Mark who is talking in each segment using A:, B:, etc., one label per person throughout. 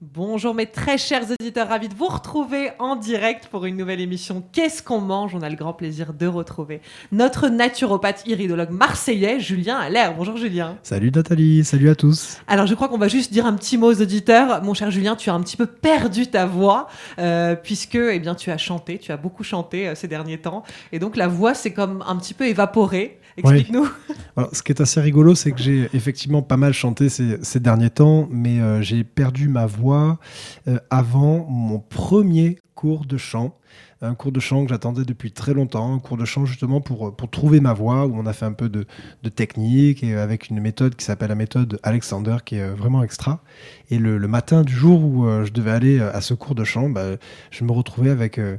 A: Bonjour mes très chers auditeurs, ravis de vous retrouver en direct pour une nouvelle émission Qu'est-ce qu'on mange? On a le grand plaisir de retrouver notre naturopathe iridologue marseillais, Julien Allaire. Bonjour Julien.
B: Salut Nathalie, salut à tous.
A: Alors je crois qu'on va juste dire un petit mot aux auditeurs. Mon cher Julien, tu as un petit peu perdu ta voix euh, puisque eh bien, tu as chanté, tu as beaucoup chanté euh, ces derniers temps. Et donc la voix s'est comme un petit peu évaporée. Explique-nous.
B: ce qui est assez rigolo, c'est que j'ai effectivement pas mal chanté ces, derniers temps, mais euh, j'ai perdu ma voix euh, avant mon premier cours de chant. Un cours de chant que j'attendais depuis très longtemps, un cours de chant justement pour, pour trouver ma voix, où on a fait un peu de, de technique et avec une méthode qui s'appelle la méthode Alexander, qui est euh, vraiment extra. Et le, matin du jour où je devais aller à ce cours de chant, bah, je me retrouvais avec euh,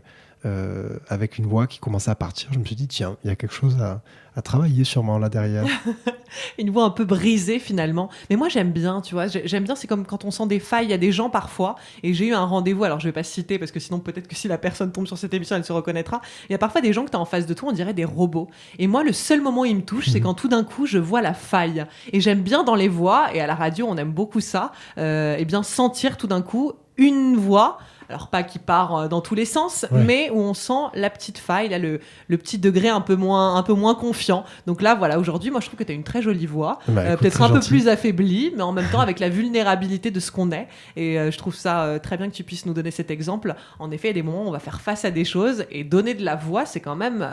B: avec une voix qui commençait à partir. Je me suis dit, tiens, il y a quelque chose à, travailler sûrement là derrière.
A: une voix un peu brisée finalement. Mais moi j'aime bien, tu vois. J'aime bien, c'est comme quand on sent des failles. Il y a des gens parfois, et j'ai eu un rendez-vous, alors je vais pas citer parce que sinon peut-être que si la personne tombe sur cette émission, elle se reconnaîtra. Il y a parfois des gens que tu as en face de toi, on dirait des robots. Et moi, le seul moment où ils me touchent, c'est mhm. quand tout d'un coup je vois la faille. Et j'aime bien dans les voix, et à la radio on aime beaucoup ça, euh, et bien sentir tout d'un coup une voix alors pas qui part euh, dans tous les sens, mais où on sent la petite faille, là, le, petit degré un peu moins, un peu moins confiant. Donc là, voilà, aujourd'hui, moi, je trouve que tu as une très jolie voix, bah, euh, peut-être un peu plus affaiblie, mais en même temps avec la vulnérabilité de ce qu'on est. Et euh, je trouve ça très bien que tu puisses nous donner cet exemple. En effet, il y a des moments où on va faire face à des choses et donner de la voix, c'est quand même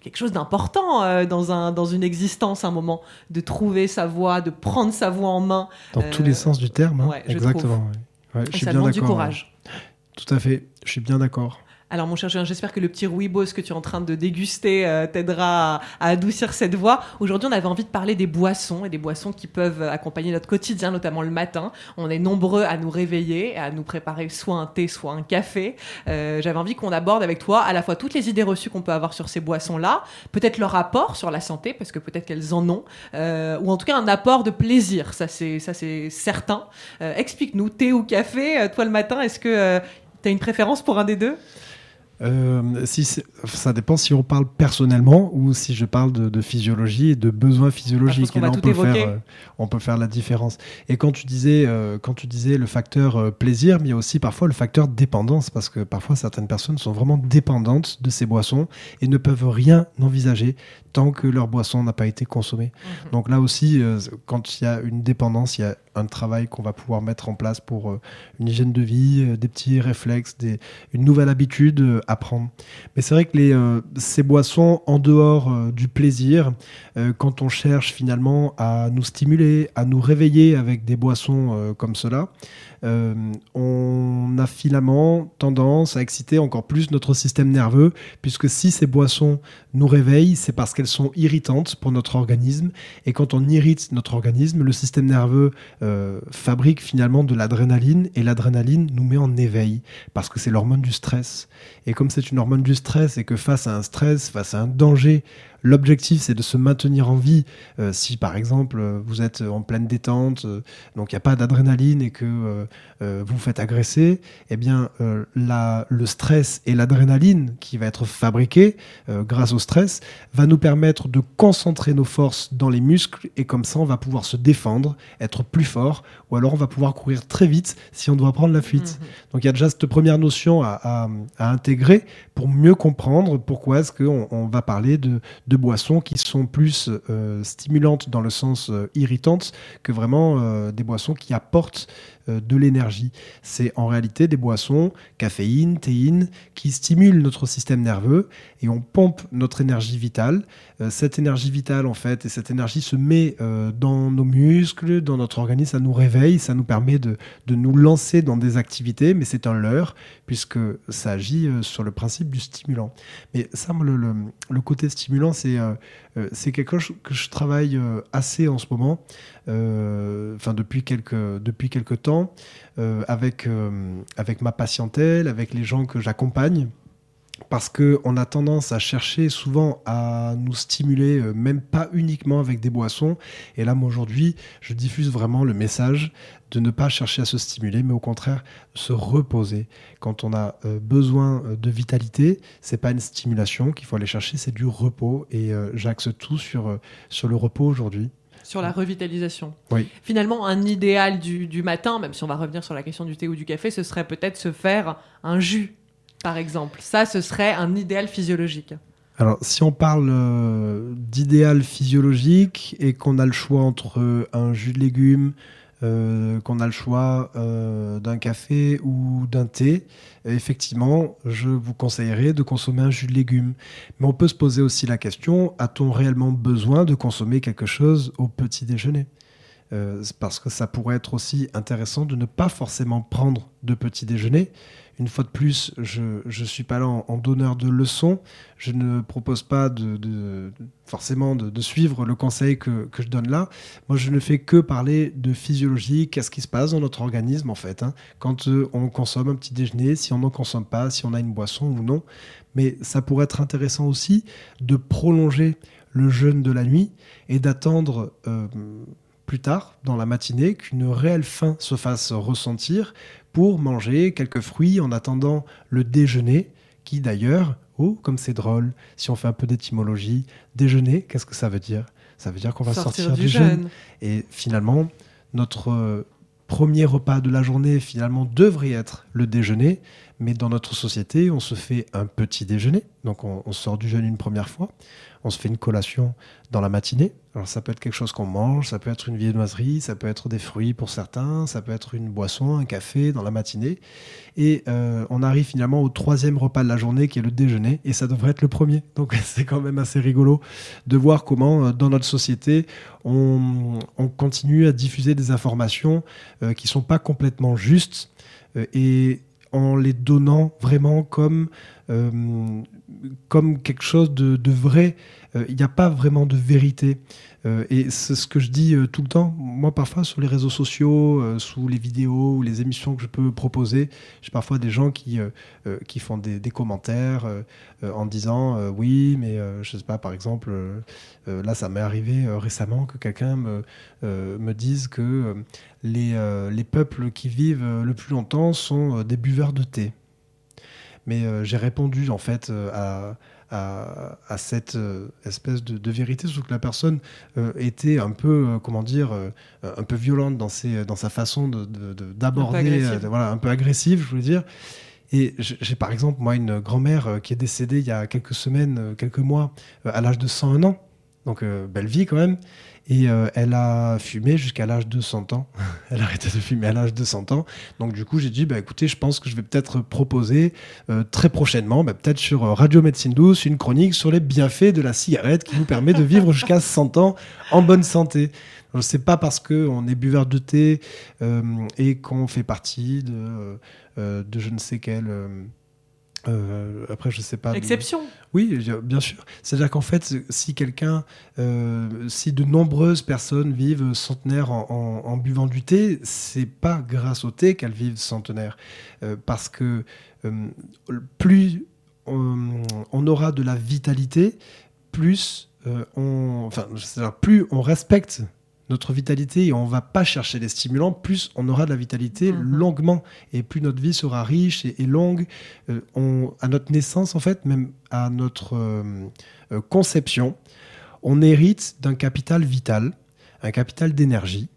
A: quelque chose d'important dans, un, dans une existence, un moment, de trouver sa voix, de prendre sa voix en main.
B: Dans tous les sens du terme, hein. exactement.
A: Ouais, je suis ça bien demande du courage.
B: Tout à fait, je suis bien d'accord.
A: Alors mon cher Julien, j'espère que le petit rooibos que tu es en train de déguster euh, t'aidera à, adoucir cette voix. Aujourd'hui, on avait envie de parler des boissons et des boissons qui peuvent accompagner notre quotidien, notamment le matin. On est nombreux à nous réveiller, à nous préparer soit un thé, soit un café. Euh, j'avais envie qu'on aborde avec toi à la fois toutes les idées reçues qu'on peut avoir sur ces boissons-là, peut-être leur apport sur la santé, parce que peut-être qu'elles en ont, euh, ou en tout cas un apport de plaisir, ça c'est ça c'est certain. Explique-nous, thé ou café, toi le matin, est-ce que tu as une préférence pour un des deux?
B: Euh, si ça dépend si on parle personnellement ou si je parle de, physiologie et de besoins physiologiques.
A: Ah, on, peut faire, euh,
B: on peut faire la différence. Et quand tu disais, euh, quand tu disais le facteur plaisir, mais il y a aussi parfois le facteur dépendance, parce que parfois certaines personnes sont vraiment dépendantes de ces boissons et ne peuvent rien envisager tant que leur boisson n'a pas été consommée. Mhm. Donc là aussi, quand il y a une dépendance, il y a un travail qu'on va pouvoir mettre en place pour une hygiène de vie, des petits réflexes, des, une nouvelle habitude à prendre. Mais c'est vrai que les, euh, ces boissons, en dehors euh, du plaisir, euh, quand on cherche finalement à nous stimuler, à nous réveiller avec des boissons comme cela, on a finalement tendance à exciter encore plus notre système nerveux, puisque si ces boissons nous réveillent, c'est parce qu'elles sont irritantes pour notre organisme. Et quand on irrite notre organisme, le système nerveux fabrique finalement de l'adrénaline, et l'adrénaline nous met en éveil, parce que c'est l'hormone du stress. Et comme c'est une hormone du stress et que face à un stress, face à un danger, L'objectif, c'est de se maintenir en vie. Euh, si par exemple vous êtes en pleine détente, euh, donc il n'y a pas d'adrénaline et que euh, vous faites agresser, eh bien la, le stress et l'adrénaline qui va être fabriqué grâce au stress va nous permettre de concentrer nos forces dans les muscles et comme ça on va pouvoir se défendre, être plus fort ou alors on va pouvoir courir très vite si on doit prendre la fuite. Mhm. Donc il y a déjà cette première notion à, intégrer pour mieux comprendre pourquoi est-ce qu'on on va parler de boissons qui sont plus euh, stimulantes dans le sens euh, irritante que vraiment euh, des boissons qui apportent de l'énergie. C'est en réalité des boissons, caféine, théine, qui stimulent notre système nerveux et on pompe notre énergie vitale. cette énergie vitale, en fait, et cette énergie se met dans nos muscles, dans notre organisme, ça nous réveille, ça nous permet de, de nous lancer dans des activités, mais c'est un leurre, puisque ça agit sur le principe du stimulant. Mais ça, le, le, le côté stimulant, c'est euh, euh, c'est quelque chose que je travaille euh, assez en ce moment, enfin depuis quelques, temps, avec ma patientèle, avec les gens que j'accompagne parce qu'on a tendance à chercher souvent à nous stimuler, euh, même pas uniquement avec des boissons. Et là, moi, aujourd'hui, je diffuse vraiment le message de ne pas chercher à se stimuler, mais au contraire, se reposer. Quand on a euh, besoin euh, de vitalité, c'est pas une stimulation qu'il faut aller chercher, c'est du repos. Et j'axe tout sur, sur le repos aujourd'hui.
A: Sur la revitalisation.
B: Oui.
A: Finalement, un idéal du, du matin, même si on va revenir sur la question du thé ou du café, ce serait peut-être se faire un jus, par exemple. Ça, ce serait un idéal physiologique.
B: Alors, si on parle euh, d'idéal physiologique et qu'on a le choix entre euh, un jus de légumes, euh, qu'on a le choix d'un café ou d'un thé, effectivement, je vous conseillerais de consommer un jus de légumes. Mais on peut se poser aussi la question, a-t-on réellement besoin de consommer quelque chose au petit déjeuner? Parce que ça pourrait être aussi intéressant de ne pas forcément prendre de petit déjeuner. Une fois de plus, je ne suis pas là en, donneur de leçons. Je ne propose pas forcément de, suivre le conseil que, que je donne là. Moi, je ne fais que parler de physiologie, qu'est-ce qui se passe dans notre organisme en fait. hein. Quand euh, on consomme un petit déjeuner, si on n'en consomme pas, si on a une boisson ou non. Mais ça pourrait être intéressant aussi de prolonger le jeûne de la nuit et d'attendre euh, plus tard dans la matinée qu'une réelle faim se fasse ressentir pour manger quelques fruits en attendant le déjeuner qui d'ailleurs, oh comme c'est drôle, si on fait un peu d'étymologie, déjeuner, qu'est-ce que ça veut dire? Ça veut dire qu'on va sortir, du jeûne. Et finalement, notre euh, premier repas de la journée, finalement, devrait être le déjeuner. Mais dans notre société, on se fait un petit déjeuner. Donc, on, sort du jeûne une première fois. On se fait une collation dans la matinée. Alors, ça peut être quelque chose qu'on mange, ça peut être une viennoiserie, ça peut être des fruits pour certains, ça peut être une boisson, un café dans la matinée. Et euh, on arrive finalement au troisième repas de la journée qui est le déjeuner. Et ça devrait être le premier. Donc, c'est quand même assez rigolo de voir comment, euh, dans notre société, on, on continue à diffuser des informations euh, qui sont pas complètement justes et en les donnant vraiment comme, euh, comme quelque chose de, vrai. Euh, Il n'y a pas vraiment de vérité. Euh, et c'est ce que je dis euh, tout le temps. Moi, parfois, sur les réseaux sociaux, sous les vidéos ou les émissions que je peux proposer, j'ai parfois des gens qui, qui font des, des commentaires en disant oui, mais je sais pas, par exemple, là, ça m'est arrivé récemment que quelqu'un me, me dise que les, les peuples qui vivent le plus longtemps sont des buveurs de thé. Mais euh, j'ai répondu en fait euh, à, à, à cette euh, espèce de, de vérité, sauf que la personne était un peu, comment dire, un peu violente dans, ses, dans sa façon de- de- de- d'aborder, voilà, un peu agressive, je voulais dire. Et j'ai par exemple, moi, une grand-mère qui est décédée il y a quelques semaines, quelques mois, à l'âge de 101 ans. Donc, belle vie quand même. Et euh, elle a fumé jusqu'à l'âge de 100 ans. elle a arrêté de fumer à l'âge de 100 ans. Donc, du coup, j'ai dit, bah, écoutez, je pense que je vais peut-être proposer euh, très prochainement, bah, peut-être sur euh, Radio Médecine Douce, une chronique sur les bienfaits de la cigarette qui nous permet de vivre jusqu'à 100 ans en bonne santé. Donc, C'est pas parce qu'on est buveur de thé et qu'on fait partie de, de je ne sais quel. Euh, après, je sais pas.
A: Exception.
B: oui, bien sûr. C'est-à-dire qu'en fait, si quelqu'un, euh, si de nombreuses personnes vivent centenaires en, en- en buvant du thé, c'est pas grâce au thé qu'elles vivent centenaires, Euh, parce que plus on, on aura de la vitalité, plus on, enfin, c'est-à-dire plus on respecte notre vitalité et on va pas chercher les stimulants, plus on aura de la vitalité
A: Mhm.
B: longuement et plus notre vie sera riche et, et longue. Euh, on, à notre naissance, en fait, même à notre euh, euh, conception, on hérite d'un capital vital, un capital d'énergie.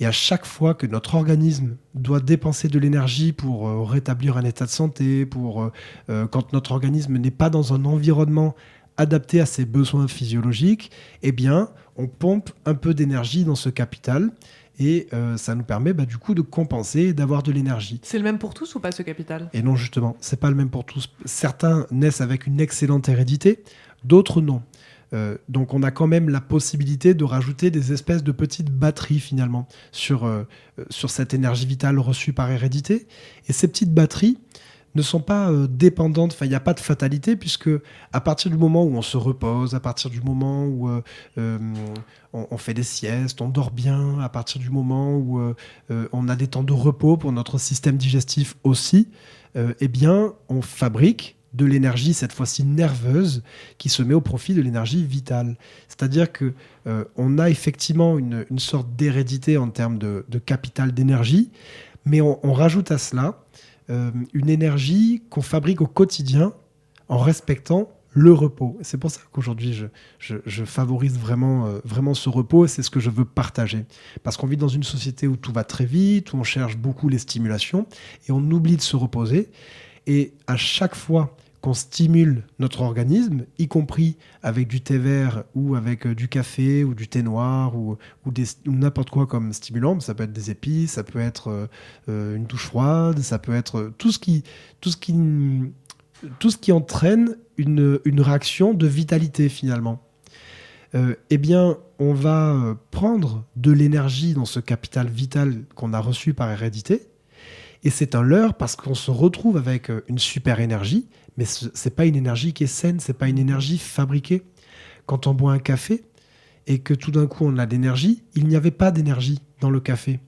B: Et à chaque fois que notre organisme doit dépenser de l'énergie pour euh, rétablir un état de santé, pour quand notre organisme n'est pas dans un environnement adapté à ses besoins physiologiques, eh bien, on pompe un peu d'énergie dans ce capital et euh, ça nous permet bah, du coup de compenser et d'avoir de l'énergie.
A: C'est le même pour tous ou pas ce capital?
B: Et non, justement, c'est pas le même pour tous. Certains naissent avec une excellente hérédité, d'autres non. Euh, donc on a quand même la possibilité de rajouter des espèces de petites batteries finalement sur, euh, sur cette énergie vitale reçue par hérédité. Et ces petites batteries ne sont pas euh, dépendantes, enfin il n'y a pas de fatalité puisque à partir du moment où on se repose, à partir du moment où euh, euh, on, fait des siestes, on dort bien, à partir du moment où on a des temps de repos pour notre système digestif aussi, eh bien, on fabrique de l'énergie, cette fois-ci nerveuse, qui se met au profit de l'énergie vitale. C'est-à-dire que on a effectivement une, sorte d'hérédité en termes de, capital d'énergie, mais on, rajoute à cela une énergie qu'on fabrique au quotidien en respectant le repos. C'est pour ça qu'aujourd'hui, je, je, je, favorise vraiment, euh, vraiment ce repos et c'est ce que je veux partager. Parce qu'on vit dans une société où tout va très vite, où on cherche beaucoup les stimulations et on oublie de se reposer. Et à chaque fois qu'on stimule notre organisme, y compris avec du thé vert ou avec euh, du café ou du thé noir ou, n'importe quoi comme stimulant. Ça peut être des épices, ça peut être euh, euh, une douche froide, ça peut être tout ce qui, entraîne une, une réaction de vitalité finalement. eh bien, on va prendre de l'énergie dans ce capital vital qu'on a reçu par hérédité. Et c'est un leurre parce qu'on se retrouve avec une super énergie mais ce n'est pas une énergie qui est saine, c'est pas une énergie fabriquée. Quand on boit un café et que tout d'un coup on a de l'énergie, il n'y avait pas d'énergie dans le café.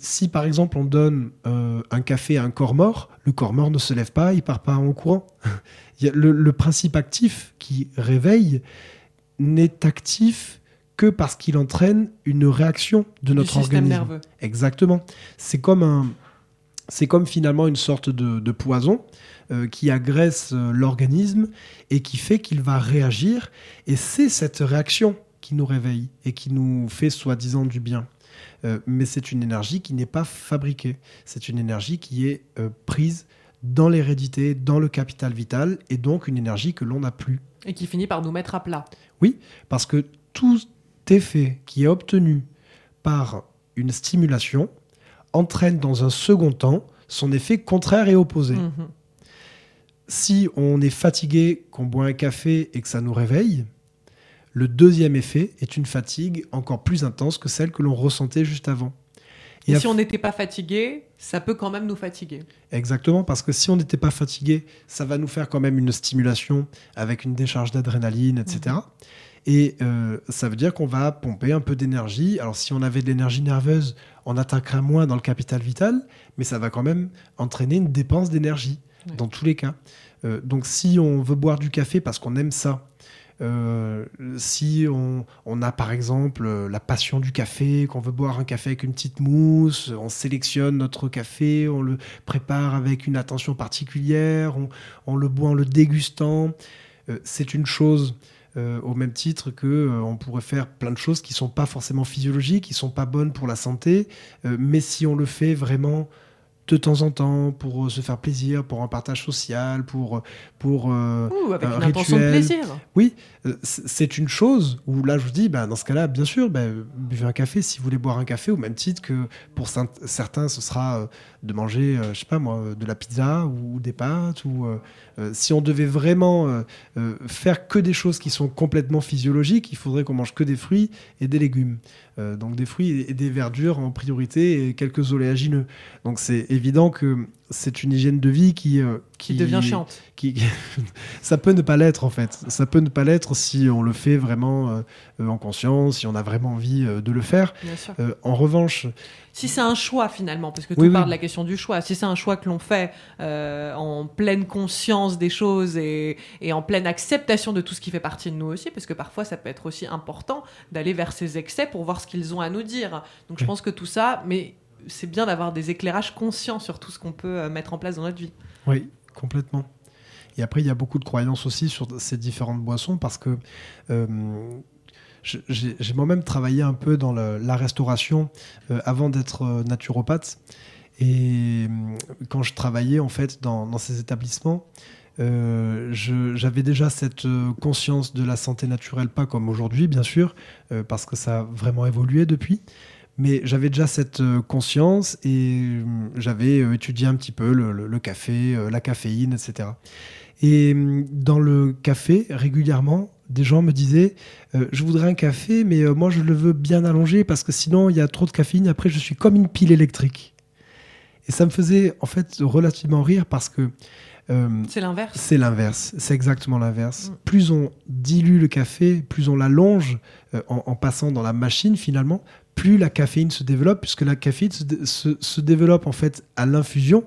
B: Si par exemple on donne euh, un café à un corps mort, le corps mort ne se lève pas, il part pas en courant. le, le, principe actif qui réveille n'est actif que parce qu'il entraîne une réaction de notre organisme.
A: Nerveux.
B: Exactement. C'est comme un, c'est comme finalement une sorte de, poison euh, qui agresse euh, l'organisme et qui fait qu'il va réagir. Et c'est cette réaction qui nous réveille et qui nous fait soi-disant du bien. Euh, mais c'est une énergie qui n'est pas fabriquée. C'est une énergie qui est prise dans l'hérédité, dans le capital vital, et donc une énergie que l'on n'a plus.
A: Et qui finit par nous mettre à plat.
B: Oui, parce que tout effet qui est obtenu par une stimulation, entraîne dans un second temps son effet contraire et opposé. Mhm. Si on est fatigué, qu'on boit un café et que ça nous réveille, le deuxième effet est une fatigue encore plus intense que celle que l'on ressentait juste avant.
A: Et, si on n'était pas fatigué, ça peut quand même nous fatiguer.
B: Exactement, parce que si on n'était pas fatigué, ça va nous faire quand même une stimulation avec une décharge d'adrénaline, etc. Et euh, ça veut dire qu'on va pomper un peu d'énergie. Alors si on avait de l'énergie nerveuse, on attaquerait moins dans le capital vital, mais ça va quand même entraîner une dépense d'énergie dans tous les cas. Euh, donc si on veut boire du café parce qu'on aime ça, euh, si on, on, a par exemple la passion du café, qu'on veut boire un café avec une petite mousse, on sélectionne notre café, on le prépare avec une attention particulière, on, on le boit en le dégustant, c'est une chose. Euh, au même titre que euh, on pourrait faire plein de choses qui sont pas forcément physiologiques, qui sont pas bonnes pour la santé, euh, mais si on le fait vraiment de temps en temps pour se faire plaisir, pour un partage social, pour pour
A: Ouh, avec un une intention de plaisir.
B: Oui, c'est une chose où là je vous dis, bah, dans ce cas-là, bien sûr, bah, buvez un café si vous voulez boire un café, au même titre que pour certains ce sera de manger, je sais pas moi, de la pizza ou des pâtes ou euh, si on devait vraiment euh, euh, faire que des choses qui sont complètement physiologiques, il faudrait qu'on mange que des fruits et des légumes. Donc des fruits et des verdures en priorité et quelques oléagineux. Donc c'est évident que c'est une hygiène de vie qui,
A: qui, devient chiante.
B: Qui, ça peut ne pas l'être en fait. Ça peut ne pas l'être si on le fait vraiment en conscience, si on a vraiment envie de le faire. en revanche,
A: si c'est un choix finalement, parce que tu parles de la question du choix, si c'est un choix que l'on fait euh, en pleine conscience des choses et, en pleine acceptation de tout ce qui fait partie de nous aussi, parce que parfois ça peut être aussi important d'aller vers ces excès pour voir ce qu'ils ont à nous dire. Donc je pense que tout ça, mais c'est bien d'avoir des éclairages conscients sur tout ce qu'on peut euh, mettre en place dans notre vie.
B: Oui, complètement. Et après, il y a beaucoup de croyances aussi sur ces différentes boissons parce que euh, j'ai moi-même travaillé un peu dans la restauration euh, avant d'être euh, naturopathe. Et quand je travaillais en fait dans, ces établissements, j'avais déjà cette conscience de la santé naturelle, pas comme aujourd'hui bien sûr, parce que ça a vraiment évolué depuis. Mais j'avais déjà cette conscience et j'avais étudié un petit peu le café, la caféine, etc. Et dans le café, régulièrement, des gens me disaient euh, je voudrais un café mais euh, moi je le veux bien allongé parce que sinon il y a trop de caféine après je suis comme une pile électrique et ça me faisait en fait relativement rire parce que
A: euh, c'est l'inverse
B: c'est l'inverse c'est exactement l'inverse mm. plus on dilue le café plus on l'allonge en, passant dans la machine finalement plus la caféine se développe puisque la caféine se, se développe en fait à l'infusion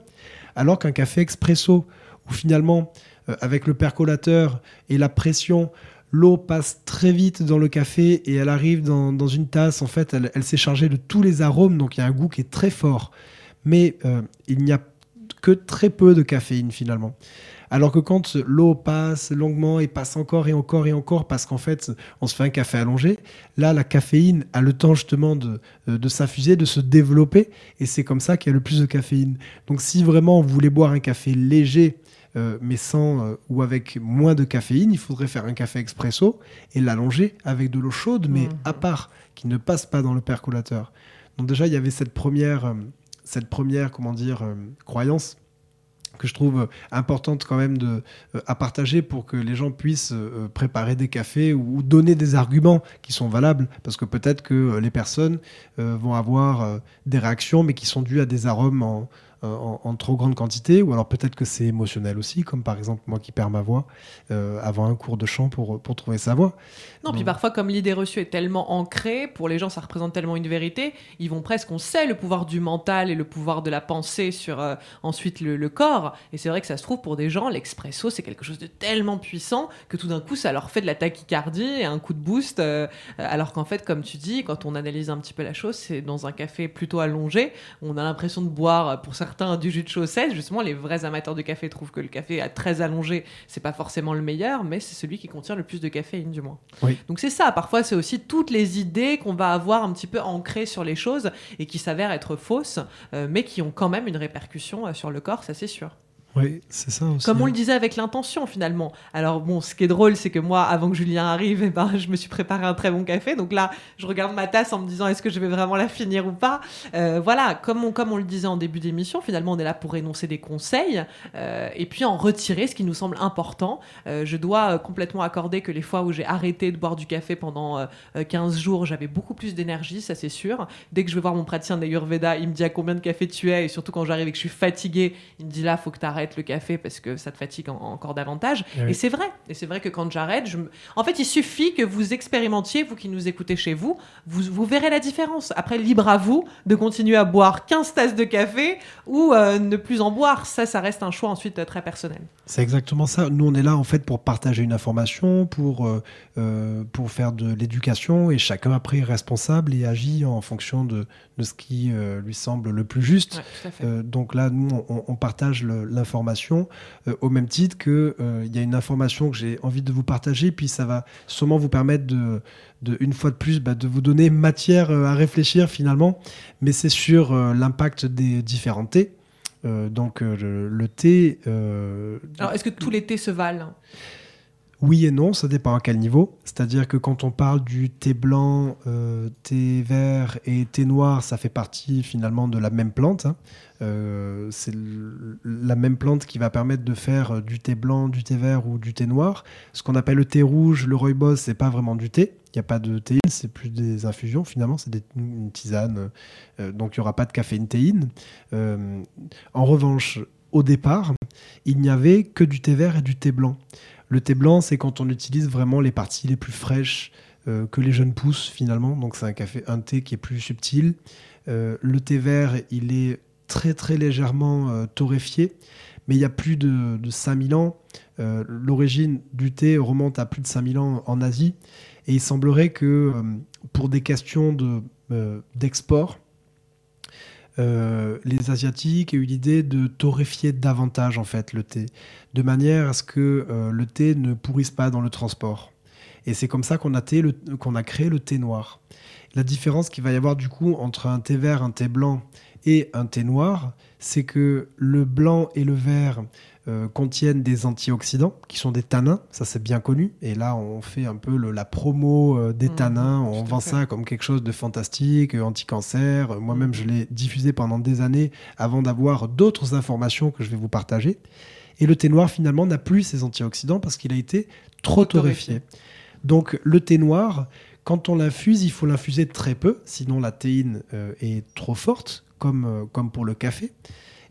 B: alors qu'un café expresso où finalement avec le percolateur et la pression l'eau passe très vite dans le café et elle arrive dans, une tasse. En fait, elle, s'est chargée de tous les arômes, donc il y a un goût qui est très fort. Mais euh, il n'y a que très peu de caféine finalement. Alors que quand l'eau passe longuement et passe encore et encore et encore parce qu'en fait on se fait un café allongé, là la caféine a le temps justement de, euh, de s'infuser, de se développer et c'est comme ça qu'il y a le plus de caféine. Donc si vraiment vous voulez boire un café léger euh, mais sans euh, ou avec moins de caféine, il faudrait faire un café expresso et l'allonger avec de l'eau chaude, mais
A: Mhm.
B: à part, qui ne passe pas dans le percolateur. Donc déjà, il y avait cette première, euh, cette première, comment dire, croyance que je trouve importante quand même de, euh, à partager pour que les gens puissent euh, préparer des cafés ou, donner des arguments qui sont valables. Parce que peut-être que les personnes euh, vont avoir des réactions mais qui sont dues à des arômes en, en, en trop grande quantité ou alors peut-être que c'est émotionnel aussi comme par exemple moi qui perds ma voix euh, avant un cours de chant pour, pour trouver sa voix
A: Non, puis parfois, comme l'idée reçue est tellement ancrée, pour les gens, ça représente tellement une vérité, ils vont presque, on sait le pouvoir du mental et le pouvoir de la pensée sur euh, ensuite le, le corps. Et c'est vrai que ça se trouve, pour des gens, l'expresso, c'est quelque chose de tellement puissant que tout d'un coup, ça leur fait de la tachycardie et un coup de boost. euh, alors qu'en fait, comme tu dis, quand on analyse un petit peu la chose, c'est dans un café plutôt allongé, on a l'impression de boire, euh, pour certains, du jus de chaussette. Justement, les vrais amateurs de café trouvent que le café à très allongé, c'est pas forcément le meilleur, mais c'est celui qui contient le plus de caféine, du moins. Donc c'est ça, parfois c'est aussi toutes les idées qu'on va avoir un petit peu ancrées sur les choses et qui s'avèrent être fausses, euh, mais qui ont quand même une répercussion euh, sur le corps, ça c'est sûr.
B: Oui c'est ça aussi
A: Comme on le disait avec l'intention finalement. Alors bon, ce qui est drôle, c'est que moi, avant que Julien arrive, eh ben, je me suis préparé un très bon café. Donc là, je regarde ma tasse en me disant est-ce que je vais vraiment la finir ou pas? Euh, voilà, comme on, le disait en début d'émission, finalement, on est là pour énoncer des conseils euh, et puis en retirer ce qui nous semble important. Euh, je dois complètement accorder que les fois où j'ai arrêté de boire du café pendant euh, euh, 15 jours, j'avais beaucoup plus d'énergie, ça c'est sûr. Dès que je vais voir mon praticien d'Ayurveda, il me dit à combien de café tu es? Et surtout quand j'arrive et que je suis fatiguée, il me dit là, faut que tu arrêtes le café parce que ça te fatigue en- encore davantage.
B: Eh oui.
A: Et c'est vrai. Et c'est vrai que quand j'arrête, je en fait, il suffit que vous expérimentiez, vous qui nous écoutez chez vous, vous, vous verrez la différence. Après, libre à vous de continuer à boire 15 tasses de café ou euh, ne plus en boire. Ça, ça reste un choix ensuite euh, très personnel.
B: C'est exactement ça. Nous, on est là en fait pour partager une information, pour, euh, pour faire de l'éducation, et chacun après est responsable et agit en fonction de, de ce qui euh, lui semble le plus juste.
A: Ouais.
B: Euh, donc là, nous, on, on partage le- euh, au même titre que euh, il y a une information que j'ai envie de vous partager, puis ça va sûrement vous permettre de, une fois de plus, bah, de vous donner matière euh, à réfléchir finalement. Mais c'est sur euh, l'impact des différents thés. Donc le, le thé,
A: Alors, est-ce que tous les thés se valent?
B: Oui et non, ça dépend à quel niveau. C'est-à-dire que quand on parle du thé blanc, euh, thé vert et thé noir, ça fait partie finalement de la même plante. hein. Euh, c'est la même plante qui va permettre de faire euh, du thé blanc, du thé vert ou du thé noir. Ce qu'on appelle le thé rouge, le rooibos, c'est pas vraiment du thé. Il n'y a pas de théine, c'est plus des infusions finalement, c'est une tisane. Donc il n'y aura pas de caféine théine. En revanche, au départ, il n'y avait que du thé vert et du thé blanc. Le thé blanc, c'est quand on utilise vraiment les parties les plus fraîches euh, que les jeunes pousses finalement. Donc c'est un café, un thé qui est plus subtil. Euh, le thé vert, il est très très légèrement euh, torréfié, mais il y a plus de, de 5000 ans. L'origine du thé remonte à plus de 5000 ans en Asie, et il semblerait que pour des questions de, d'export, euh, les Asiatiques aient eu l'idée de torréfier davantage en fait le thé, de manière à ce que euh, le thé ne pourrisse pas dans le transport. Et c'est comme ça qu'on a, a créé le thé noir. La différence qu'il va y avoir du coup entre un thé vert, un thé blanc et un thé noir, c'est que le blanc et le vert euh, contiennent des antioxydants qui sont des tanins, ça c'est bien connu. Et là, on fait un peu le- la promo euh, des
A: Mhm,
B: tanins, on vend ça comme quelque chose de fantastique, euh, anti-cancer. Moi-même, je l'ai diffusé pendant des années avant d'avoir d'autres informations que je vais vous partager. Et le thé noir, finalement, n'a plus ces antioxydants parce qu'il a été trop torréfié. Donc, le thé noir, quand on l'infuse, il faut l'infuser très peu, sinon la théine euh, est trop forte, comme, comme pour le café.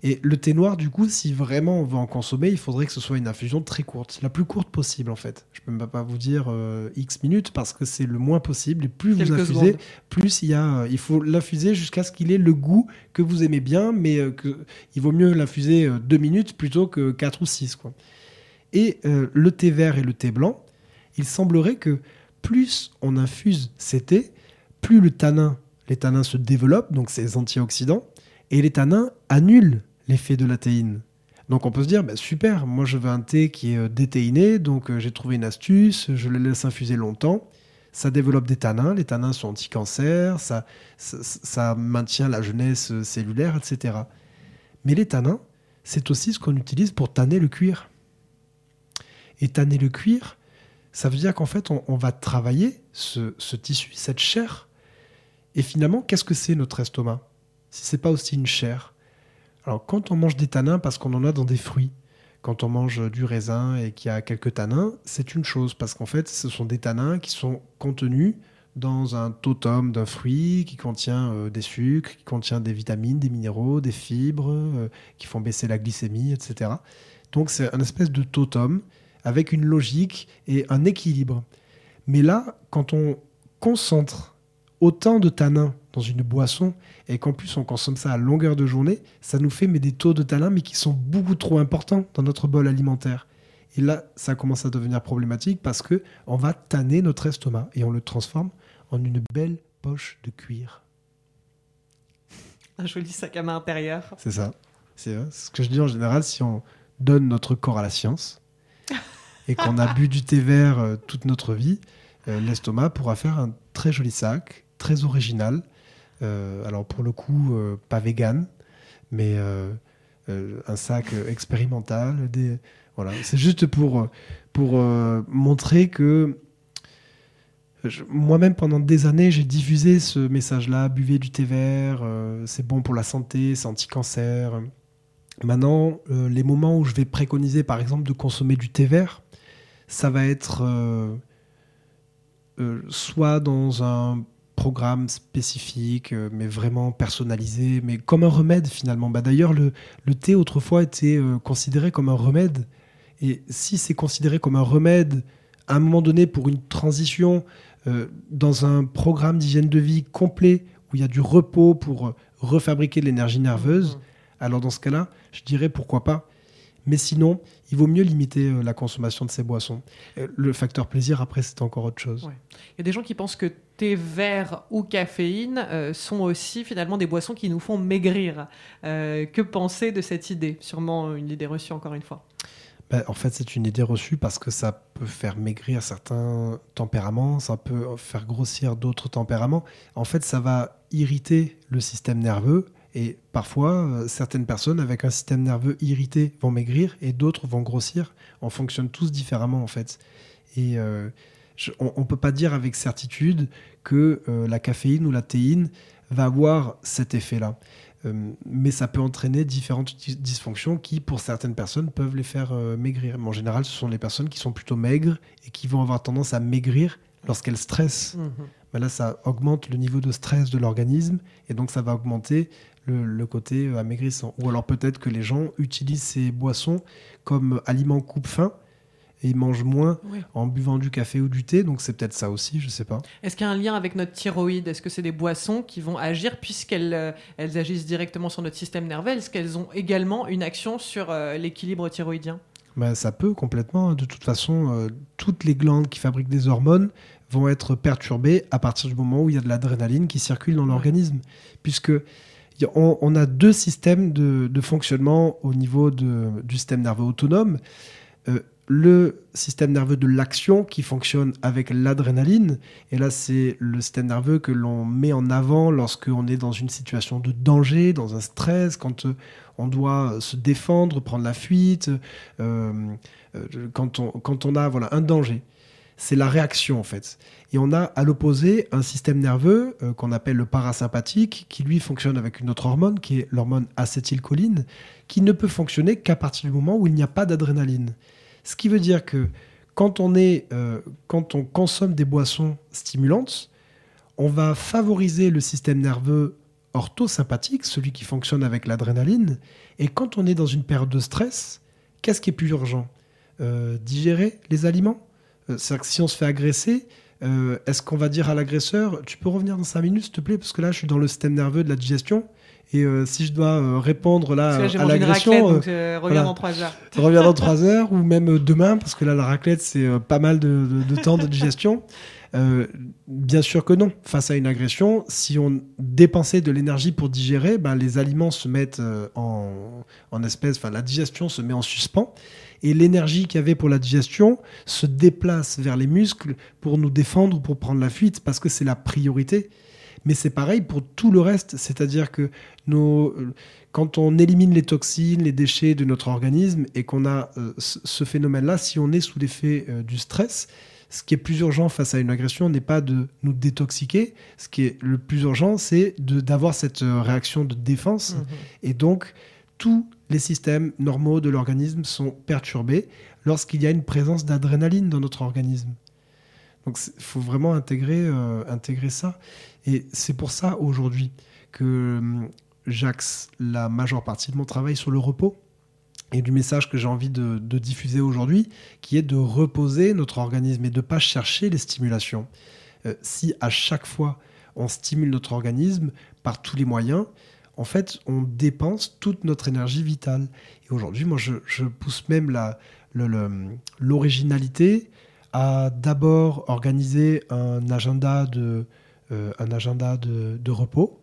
B: Et le thé noir, du coup, si vraiment on veut en consommer, il faudrait que ce soit une infusion très courte, la plus courte possible en fait. Je peux même pas vous dire euh, X minutes parce que c'est le moins possible. Et plus vous infusez,
A: secondes.
B: plus il y a, euh, il faut l'infuser jusqu'à ce qu'il ait le goût que vous aimez bien, mais euh, que, il vaut mieux l'infuser deux minutes plutôt que quatre ou six. Quoi. Et euh, le thé vert et le thé blanc, il semblerait que plus on infuse ces thés, plus le tanin, les tanins se développent, donc ces antioxydants, et les tanins annulent l'effet de la théine. Donc on peut se dire, bah, super, moi je veux un thé qui est déthéiné, donc j'ai trouvé une astuce, je le laisse infuser longtemps ça développe des tanins, les tanins sont anti-cancer, ça, maintient la jeunesse cellulaire, etc. Mais les tanins, c'est aussi ce qu'on utilise pour tanner le cuir. Et tanner le cuir, ça veut dire qu'en fait, on, va travailler ce, tissu, cette chair. Et finalement, qu'est-ce que c'est notre estomac? Si c'est pas aussi une chair. Alors, quand on mange des tanins, parce qu'on en a dans des fruits, quand on mange du raisin et qu'il y a quelques tanins, c'est une chose, parce qu'en fait, ce sont des tanins qui sont contenus dans un totem d'un fruit qui contient euh, des sucres, qui contient des vitamines, des minéraux, des fibres, euh, qui font baisser la glycémie, etc. Donc c'est un espèce de totem avec une logique et un équilibre. Mais là, quand on concentre autant de tanins dans une boisson et qu'en plus on consomme ça à longueur de journée, ça nous fait mais des taux de tanins mais qui sont beaucoup trop importants dans notre bol alimentaire. Et là, ça commence à devenir problématique parce que on va tanner notre estomac et on le transforme en une belle poche de cuir.
A: Un joli sac à main intérieur.
B: C'est ça. C'est ce que je dis en général si on donne notre corps à la science et qu'on a bu du thé vert euh, toute notre vie, euh, l'estomac pourra faire un très joli sac, très original. Euh, alors pour le coup, pas vegan, mais un sac expérimental. Voilà, c'est juste pour, pour montrer que moi-même, pendant des années, j'ai diffusé ce message-là buvez du thé vert, c'est bon pour la santé, c'est anti-cancer. Maintenant, les moments où je vais préconiser, par exemple, de consommer du thé vert, ça va être euh, euh, soit dans un programme spécifique, euh, mais vraiment personnalisé, mais comme un remède finalement. Bah, D'ailleurs, le, le, thé autrefois était considéré comme un remède. Et si c'est considéré comme un remède à un moment donné pour une transition dans un programme d'hygiène de vie complet où il y a du repos pour refabriquer de l'énergie nerveuse, mmh. alors dans ce cas-là, je dirais pourquoi pas. Mais sinon, il vaut mieux limiter euh, la consommation de ces boissons. Euh, le facteur plaisir, après, c'est encore autre chose.
A: Il y a des gens qui pensent que thé vert ou caféine euh, sont aussi finalement des boissons qui nous font maigrir. que penser de cette idée? Sûrement une idée reçue, encore une fois.
B: Ben, en fait, c'est une idée reçue parce que ça peut faire maigrir certains tempéraments, ça peut faire grossir d'autres tempéraments. En fait, ça va irriter le système nerveux et parfois, euh, certaines personnes avec un système nerveux irrité vont maigrir et d'autres vont grossir. On fonctionne tous différemment en fait. Et euh, on ne peut pas dire avec certitude que euh, la caféine ou la théine va avoir cet effet-là. mais ça peut entraîner différentes dysfonctions qui, pour certaines personnes, peuvent les faire maigrir. Mais en général, ce sont les personnes qui sont plutôt maigres et qui vont avoir tendance à maigrir lorsqu'elles stressent. Mmh. là, ça augmente le niveau de stress de l'organisme et donc ça va augmenter le, côté euh, amaigrissant. Ou alors peut-être que les gens utilisent ces boissons comme aliment coupe-faim et ils mangent moins en buvant du café ou du thé. Donc c'est peut-être ça aussi, je sais pas.
A: Est-ce qu'il y a un lien avec notre thyroïde? Est-ce que c'est des boissons qui vont agir puisqu'elles euh, elles agissent directement sur notre système nerveux? Est-ce qu'elles ont également une action sur euh, l'équilibre thyroïdien?
B: Ben, Ça peut complètement. De toute façon, toutes les glandes qui fabriquent des hormones vont être perturbées à partir du moment où il y a de l'adrénaline qui circule dans l'organisme. Puisque on, a deux systèmes de, fonctionnement au niveau du système nerveux autonome. Euh, le système nerveux de l'action qui fonctionne avec l'adrénaline. Et là, c'est le système nerveux que l'on met en avant lorsqu'on est dans une situation de danger, dans un stress, quand euh, on doit se défendre, prendre la fuite, euh, quand, on, quand on a voilà, un danger c'est la réaction en fait. Et on a à l'opposé un système nerveux euh, qu'on appelle le parasympathique, qui lui fonctionne avec une autre hormone, qui est l'hormone acétylcholine, qui ne peut fonctionner qu'à partir du moment où il n'y a pas d'adrénaline. Ce qui veut dire que quand on, est, euh, quand on consomme des boissons stimulantes, on va favoriser le système nerveux orthosympathique, celui qui fonctionne avec l'adrénaline. Et quand on est dans une période de stress, qu'est-ce qui est plus urgent? Euh, Digérer les aliments? C'est-à-dire que si on se fait agresser, euh, est-ce qu'on va dire à l'agresseur, tu peux revenir dans 5 minutes, s'il te plaît, parce que là, je suis dans le système nerveux de la digestion. Et euh, si je dois répondre là à l'agression,
A: reviens dans 3 heures.
B: reviens dans 3 heures ou même demain, parce que là, la raclette, c'est pas mal de, temps de digestion. Euh, bien sûr que non. Face à une agression, si on dépensait de l'énergie pour digérer, ben, les aliments se mettent euh, en, en espèce, enfin la digestion se met en suspens et l'énergie qu'il y avait pour la digestion se déplace vers les muscles pour nous défendre, pour prendre la fuite, parce que c'est la priorité. Mais c'est pareil pour tout le reste, c'est-à-dire que nos, quand on élimine les toxines, les déchets de notre organisme et qu'on a euh, ce phénomène-là, si on est sous l'effet euh, du stress, ce qui est plus urgent face à une agression n'est pas de nous détoxiquer. Ce qui est le plus urgent, c'est d'avoir cette euh, réaction de défense. Mmh et donc, tous les systèmes normaux de l'organisme sont perturbés lorsqu'il y a une présence d'adrénaline dans notre organisme. Donc il faut vraiment intégrer, euh, intégrer ça. Et c'est pour ça aujourd'hui que hum, j'axe la majeure partie de mon travail sur le repos et du message que j'ai envie de, diffuser aujourd'hui, qui est de reposer notre organisme et de ne pas chercher les stimulations. Euh, si à chaque fois on stimule notre organisme par tous les moyens, en fait, on dépense toute notre énergie vitale. Et aujourd'hui, moi, je, pousse même l'originalité à d'abord organiser un agenda de, euh, un agenda de, repos.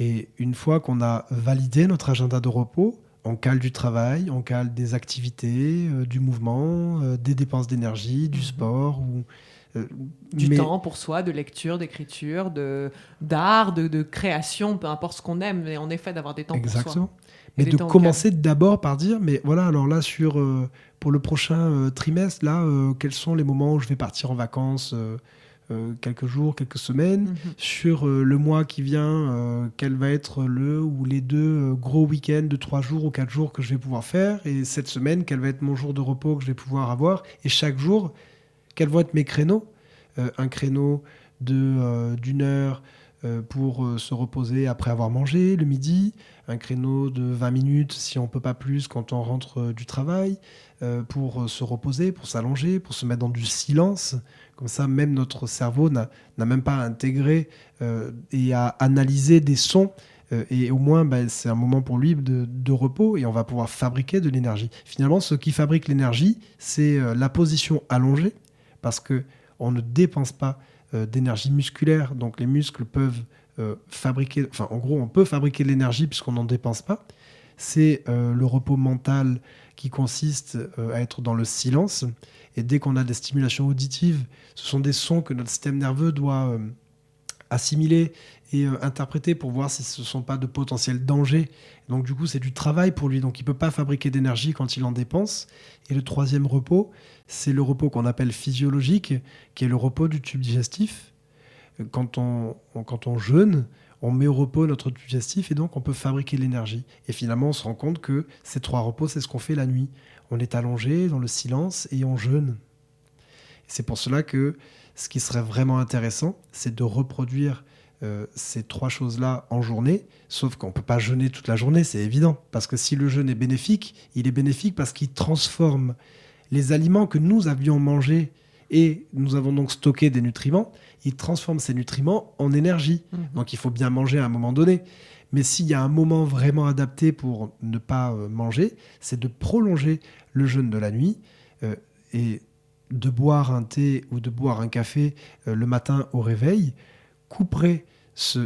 B: Et une fois qu'on a validé notre agenda de repos, on cale du travail, on cale des activités, euh, du mouvement, euh, des dépenses d'énergie, du mmh sport ou
A: euh, du temps pour soi, de lecture, d'écriture, de d'art, de, création, peu importe ce qu'on aime, mais en effet d'avoir des temps pour soi.
B: Mais de commencer d'abord par dire, mais voilà, alors là sur euh, pour le prochain euh, trimestre, là, quels sont les moments où je vais partir en vacances quelques jours, quelques semaines? Mhm. Sur le mois qui vient, quel va être le ou les deux gros week-ends de trois jours ou quatre jours que je vais pouvoir faire? Et cette semaine, quel va être mon jour de repos que je vais pouvoir avoir? Et chaque jour, quels vont être mes créneaux euh, Un créneau euh, d'une heure euh, pour se reposer après avoir mangé le midi, un créneau de 20 minutes si on peut pas plus quand on rentre du travail, pour se reposer, pour s'allonger, pour se mettre dans du silence. Comme ça, même notre cerveau n'a même pas à intégrer et à analyser des sons. et au moins, bah, c'est un moment pour lui de, de, repos et on va pouvoir fabriquer de l'énergie. Finalement, ce qui fabrique l'énergie, c'est la position allongée parce que on ne dépense pas euh, d'énergie musculaire, donc les muscles peuvent euh, fabriquer, enfin en gros on peut fabriquer de l'énergie puisqu'on n'en dépense pas. C'est euh, le repos mental qui consiste à être dans le silence. Et dès qu'on a des stimulations auditives, ce sont des sons que notre système nerveux doit assimiler et interpréter pour voir si ce ne sont pas de potentiels dangers. Donc du coup, c'est du travail pour lui. Donc il ne peut pas fabriquer d'énergie quand il en dépense. Et le troisième repos, c'est le repos qu'on appelle physiologique, qui est le repos du tube digestif. Quand on, quand on jeûne, on met au repos notre tube digestif et donc on peut fabriquer l'énergie. Et finalement, on se rend compte que ces trois repos, c'est ce qu'on fait la nuit. On est allongé dans le silence et on jeûne. C'est pour cela que ce qui serait vraiment intéressant, c'est de reproduire euh, ces trois choses-là en journée, sauf qu'on ne peut pas jeûner toute la journée, c'est évident. Parce que si le jeûne est bénéfique, il est bénéfique parce qu'il transforme les aliments que nous avions mangés et nous avons donc stocké des nutriments, il transforme ces nutriments en énergie. Mhm. Donc il faut bien manger à un moment donné. Mais s'il y a un moment vraiment adapté pour ne pas euh, manger, c'est de prolonger le jeûne de la nuit euh, et de boire un thé ou de boire un café euh, le matin au réveil, couperait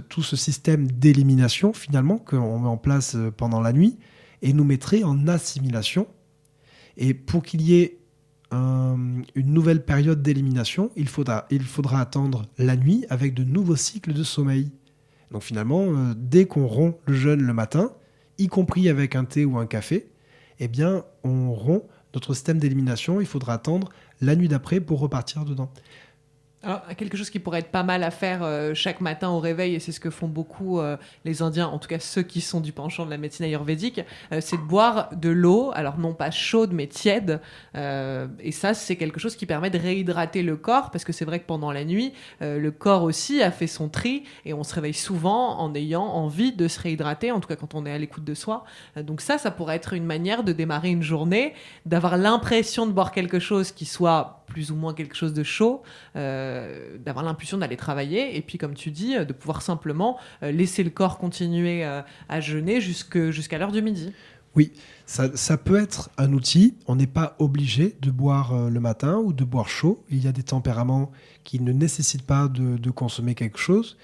B: tout ce système d'élimination finalement qu'on met en place pendant la nuit et nous mettrait en assimilation. Et pour qu'il y ait une nouvelle période d'élimination, il faudra, il faudra attendre la nuit avec de nouveaux cycles de sommeil. Donc finalement, euh, dès qu'on rompt le jeûne le matin, y compris avec un thé ou un café, eh bien, on rompt notre système d'élimination. Il faudra attendre la nuit d'après pour repartir dedans.
A: Alors, quelque chose qui pourrait être pas mal à faire euh, chaque matin au réveil, et c'est ce que font beaucoup euh, les Indiens, en tout cas ceux qui sont du penchant de la médecine ayurvédique, euh, c'est de boire de l'eau, alors non pas chaude mais tiède. et ça, c'est quelque chose qui permet de réhydrater le corps, parce que c'est vrai que pendant la nuit, le corps aussi a fait son tri, et on se réveille souvent en ayant envie de se réhydrater, en tout cas quand on est à l'écoute de soi. donc ça, ça pourrait être une manière de démarrer une journée, d'avoir l'impression de boire quelque chose qui soit plus ou moins quelque chose de chaud, euh, d'avoir l'impulsion d'aller travailler, et puis comme tu dis, de pouvoir simplement euh, laisser le corps continuer euh, à jeûner jusqu'à l'heure du midi.
B: Oui, ça, peut être un outil. On n'est pas obligé de boire le matin ou de boire chaud. Il y a des tempéraments qui ne nécessitent pas de, consommer quelque chose.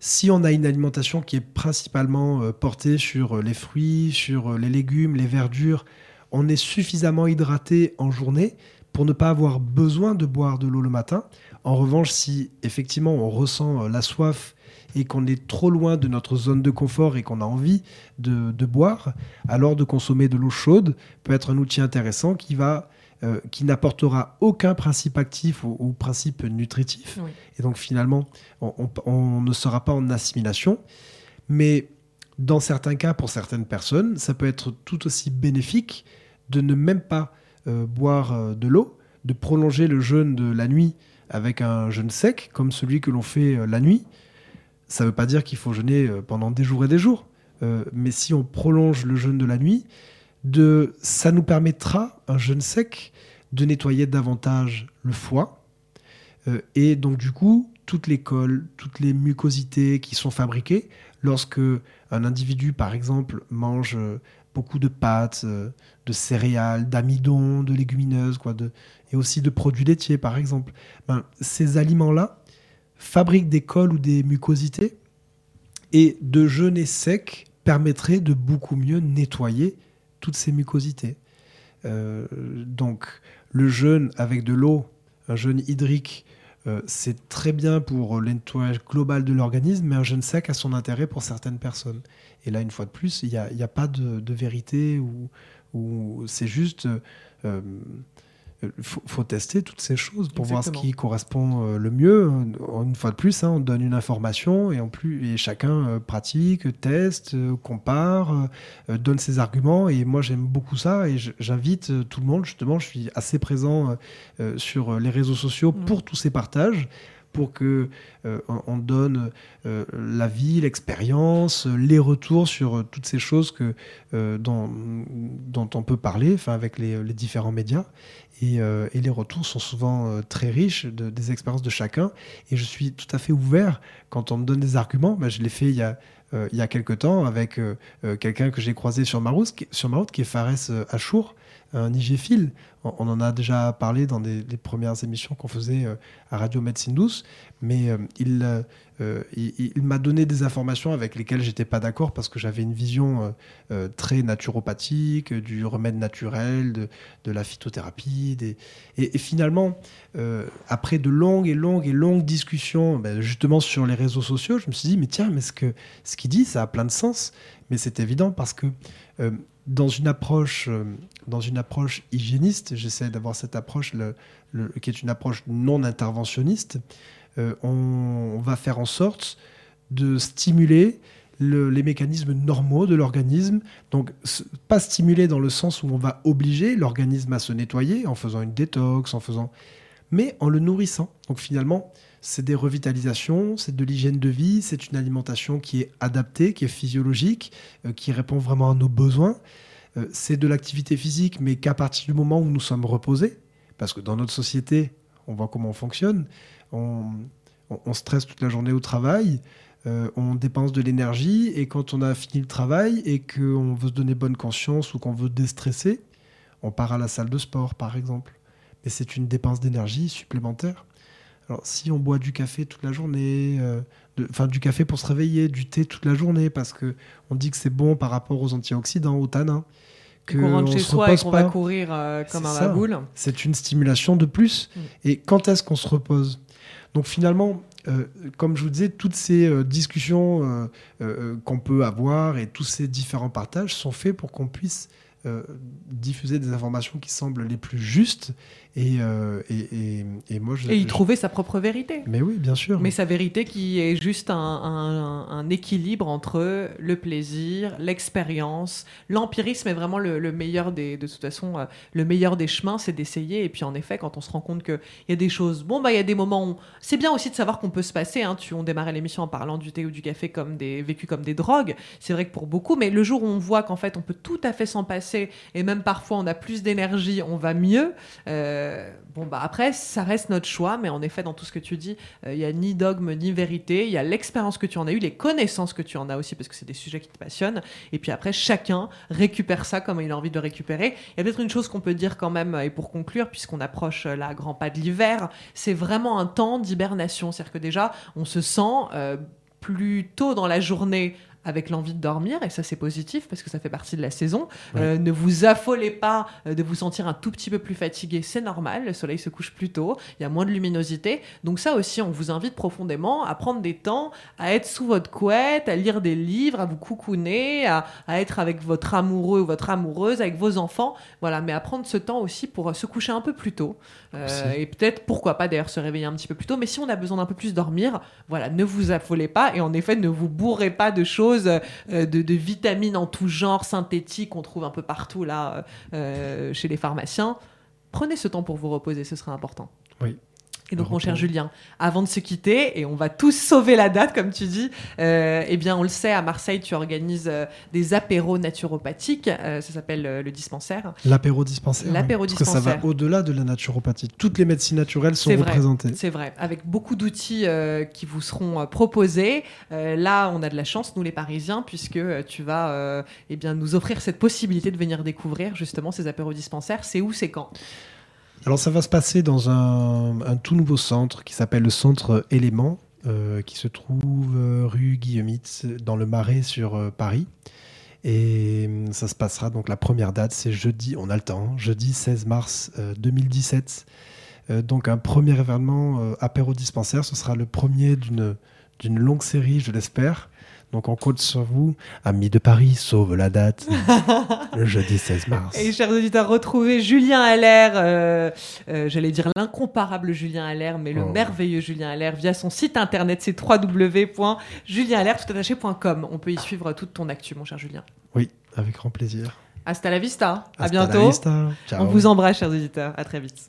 B: Si on a une alimentation qui est principalement portée sur les fruits, sur les légumes, les verdures, on est suffisamment hydraté en journée pour ne pas avoir besoin de boire de l'eau le matin. En revanche, si effectivement on ressent euh, la soif et qu'on est trop loin de notre zone de confort et qu'on a envie de, de boire, alors de consommer de l'eau chaude peut être un outil intéressant qui va euh, qui n'apportera aucun principe actif ou, ou principe nutritif.
A: Oui.
B: Et donc finalement, on, on- on ne sera pas en assimilation. Mais dans certains cas, pour certaines personnes, ça peut être tout aussi bénéfique de ne même pas boire euh, de l'eau, de prolonger le jeûne de la nuit avec un jeûne sec, comme celui que l'on fait euh, la nuit. Ça ne veut pas dire qu'il faut jeûner euh, pendant des jours et des jours. Euh, mais si on prolonge le jeûne de la nuit, de, ça nous permettra, un jeûne sec, de nettoyer davantage le foie. Euh, et donc du coup, toutes les cols, toutes les mucosités qui sont fabriquées, lorsque un individu, par exemple, mange euh, beaucoup de pâtes, euh, de céréales, d'amidon, de légumineuses, quoi, de, et aussi de produits laitiers, par exemple, ben, ces aliments-là fabriquent des cols ou des mucosités, et de jeûner sec permettrait de beaucoup mieux nettoyer toutes ces mucosités. Euh, donc, le jeûne avec de l'eau, un jeûne hydrique, euh, c'est très bien pour le nettoyage global de l'organisme, mais un jeûne sec a son intérêt pour certaines personnes. Et là, une fois de plus, il n'y a, pas de, de vérité ou, ou c'est juste. euh, il faut, faut tester toutes ces choses pour voir ce qui correspond euh, le mieux. Une fois de plus, hein, on donne une information et, en plus, et chacun euh, pratique, teste, euh, compare, euh, donne ses arguments. Et moi, j'aime beaucoup ça et j'invite euh, tout le monde. Justement, je suis assez présent euh, euh, sur les réseaux sociaux
A: Mhm.
B: pour tous ces partages pour que euh, on, on donne euh, la vie, l'expérience, les retours sur euh, toutes ces choses que, euh, dont, on peut parler avec les, différents médias. Et, les retours sont souvent très riches de- des expériences de chacun. Et je suis tout à fait ouvert quand on me donne des arguments. Ben, je l'ai fait il y a, euh, il y a quelques temps avec euh, euh, quelqu'un que j'ai croisé sur ma route, sur qui est Fares Achour, un igéphile. On, en a déjà parlé dans des, les premières émissions qu'on faisait à Radio Médecine Douce, mais il, il, il m'a donné des informations avec lesquelles j'étais pas d'accord parce que j'avais une vision euh, euh, très naturopathique euh, du remède naturel, de, la phytothérapie. Et, finalement, euh, après de longues et longues et longues discussions, ben, justement sur les réseaux sociaux, je me suis dit, mais tiens, mais ce que ce qu'il dit, ça a plein de sens. Mais c'est évident parce que euh, dans une approche, euh, dans une approche hygiéniste, j'essaie d'avoir cette approche qui est une approche non interventionniste. Euh, on, va faire en sorte de stimuler le- les mécanismes normaux de l'organisme. Donc, pas stimuler dans le sens où on va obliger l'organisme à se nettoyer en faisant une détox, en faisant, mais en le nourrissant. Donc, finalement, c'est des revitalisations, c'est de l'hygiène de vie, c'est une alimentation qui est adaptée, qui est physiologique, euh, qui répond vraiment à nos besoins. Euh, c'est de l'activité physique, mais qu'à partir du moment où nous sommes reposés, parce que dans notre société, on voit comment on fonctionne, on, on- on stresse toute la journée au travail, euh, on dépense de l'énergie, et quand on a fini le travail et qu'on veut se donner bonne conscience ou qu'on veut déstresser, on part à la salle de sport, par exemple. Mais c'est une dépense d'énergie supplémentaire. Alors, si on boit du café toute la journée, euh, enfin du café pour se réveiller, du thé toute la journée, parce que on dit que c'est bon par rapport aux antioxydants, aux tanins, que
A: qu'on rentre
B: on
A: chez
B: se
A: soi et
B: repose
A: qu'on va courir euh, comme un baboule.
B: c'est une stimulation de plus.
A: Mm.
B: Et quand est-ce qu'on se repose? Donc finalement, euh, comme je vous disais, toutes ces euh, discussions euh, qu'on peut avoir et tous ces différents partages sont faits pour qu'on puisse diffuser des informations qui semblent les plus justes. Et, euh, et, et- et moi, je,
A: Et y
B: je-
A: trouver sa propre vérité.
B: Mais oui, bien sûr.
A: Mais sa vérité qui est juste un, un- un équilibre entre le plaisir, l'expérience, l'empirisme est vraiment le, le meilleur des, de toute façon, euh, le meilleur des chemins, c'est d'essayer. Et puis en effet, quand on se rend compte qu'il y a des choses, bon bah il y a des moments où c'est bien aussi de savoir qu'on peut se passer. Hein, tu, on démarrait l'émission en parlant du thé ou du café comme des vécus comme des drogues. C'est vrai que pour beaucoup, mais le jour où on voit qu'en fait on peut tout à fait s'en passer et même parfois on a plus d'énergie, on va mieux. Euh, bon, bah après, ça reste notre choix, mais en effet, dans tout ce que tu dis, euh, il n'y a ni dogme ni vérité. Il y a l'expérience que tu en as eu, les connaissances que tu en as aussi, parce que c'est des sujets qui te passionnent. Et puis après, chacun récupère ça comme il a envie de récupérer. Il y a peut-être une chose qu'on peut dire quand même, et pour conclure, puisqu'on approche euh, là, grand pas de l'hiver, c'est vraiment un temps d'hibernation. C'est-à-dire que déjà, on se sent euh, plus tôt dans la journée avec l'envie de dormir, et ça c'est positif parce que ça fait partie de la saison.
B: Ouais.
A: Euh, ne vous affolez pas euh, de vous sentir un tout petit peu plus fatigué, c'est normal, le soleil se couche plus tôt, il y a moins de luminosité. Donc ça aussi, on vous invite profondément à prendre des temps, à être sous votre couette, à lire des livres, à vous coucouner, à, à être avec votre amoureux ou votre amoureuse, avec vos enfants. Voilà, mais à prendre ce temps aussi pour euh, se coucher un peu plus tôt. Euh, et peut-être, pourquoi pas d'ailleurs, se réveiller un petit peu plus tôt. Mais si on a besoin d'un peu plus dormir, voilà, ne vous affolez pas et en effet, ne vous bourrez pas de choses, euh, de, vitamines en tout genre, synthétiques, qu'on trouve un peu partout là, euh, chez les pharmaciens. Prenez ce temps pour vous reposer, ce sera important.
B: Oui.
A: Et donc, mon cher. Julien, avant de se quitter, et on va tous sauver la date, comme tu dis, euh, eh bien, on le sait, à Marseille, tu organises euh, des apéros naturopathiques. euh, ça s'appelle le dispensaire.
B: L'apéro dispensaire.
A: L'apéro
B: oui. Parce que ça va
A: dispensaire.
B: au-delà de la naturopathie. Toutes les médecines naturelles sont représentées.
A: C'est vrai, avec beaucoup d'outils qui vous seront proposés. Là, on a de la chance, nous les Parisiens, puisque tu vas eh bien, nous offrir cette possibilité de venir découvrir justement ces apéros dispensaires. C'est où, c'est quand?
B: Alors ça va se passer dans un, tout nouveau centre qui s'appelle le centre Élément, euh, qui se trouve euh, rue Guillemitz, dans le Marais sur euh, Paris. Et ça se passera, donc la première date, c'est jeudi, on a le temps, hein, jeudi 16 mars euh, 2017. Euh, donc un premier événement apéro dispensaire, ce sera le premier d'une longue série, je l'espère. Donc on compte sur vous. Amis de Paris, sauve la date. le jeudi 16 mars.
A: Et chers auditeurs, retrouvez Julien Allaire, euh, euh, j'allais dire l'incomparable Julien Allaire, mais le
B: Oh.
A: merveilleux Julien Allaire via son site internet, c'est www.julienalaire.com. On peut y suivre toute ton actu, mon cher Julien.
B: Oui, avec grand plaisir.
A: Hasta la vista, à
B: Hasta la
A: bientôt.
B: vista. Ciao.
A: On vous embrasse, chers auditeurs. À très vite.